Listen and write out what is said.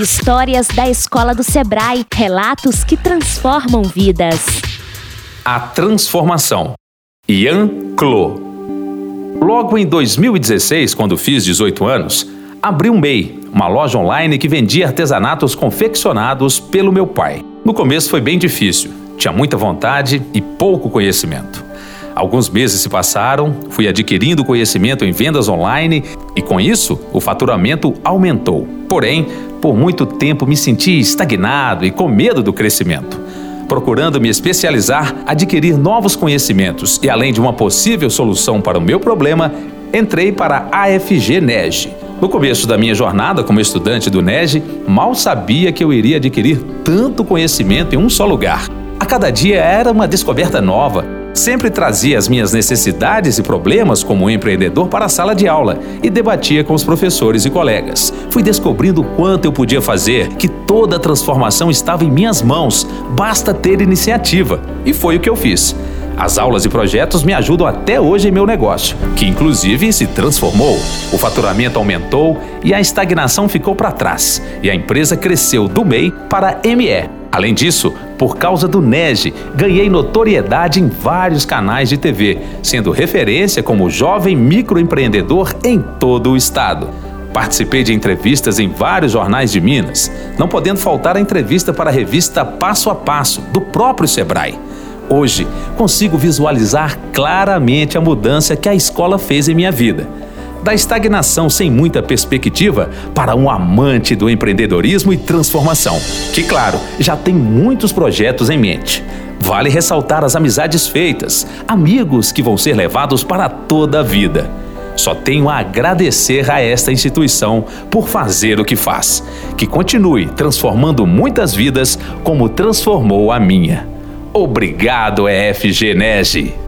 Histórias da Escola do Sebrae, relatos que transformam vidas. A transformação. Ian Clo. Logo em 2016, quando fiz 18 anos, abri um MEI, uma loja online que vendia artesanatos confeccionados pelo meu pai. No começo foi bem difícil, tinha muita vontade e pouco conhecimento. Alguns meses se passaram, fui adquirindo conhecimento em vendas online e, com isso, o faturamento aumentou. Porém, por muito tempo me senti estagnado e com medo do crescimento. Procurando me especializar, adquirir novos conhecimentos e, além de uma possível solução para o meu problema, entrei para a AFG NEG. No começo da minha jornada como estudante do NEG, mal sabia que eu iria adquirir tanto conhecimento em um só lugar. A cada dia era uma descoberta nova Sempre trazia as minhas necessidades e problemas como empreendedor para a sala de aula e debatia com os professores e colegas. Fui descobrindo quanto eu podia fazer, que toda a transformação estava em minhas mãos, basta ter iniciativa. E foi o que eu fiz. As aulas e projetos me ajudam até hoje em meu negócio, que inclusive se transformou. O faturamento aumentou e a estagnação ficou para trás, e a empresa cresceu do MEI para ME, Além disso, por causa do NEG, ganhei notoriedade em vários canais de TV, sendo referência como jovem microempreendedor em todo o estado. Participei de entrevistas em vários jornais de Minas, não podendo faltar a entrevista para a revista Passo a Passo, do próprio Sebrae. Hoje, consigo visualizar claramente a mudança que a escola fez em minha vida da estagnação sem muita perspectiva para um amante do empreendedorismo e transformação, que, claro, já tem muitos projetos em mente. Vale ressaltar as amizades feitas, amigos que vão ser levados para toda a vida. Só tenho a agradecer a esta instituição por fazer o que faz. Que continue transformando muitas vidas como transformou a minha. Obrigado, EFG NEG.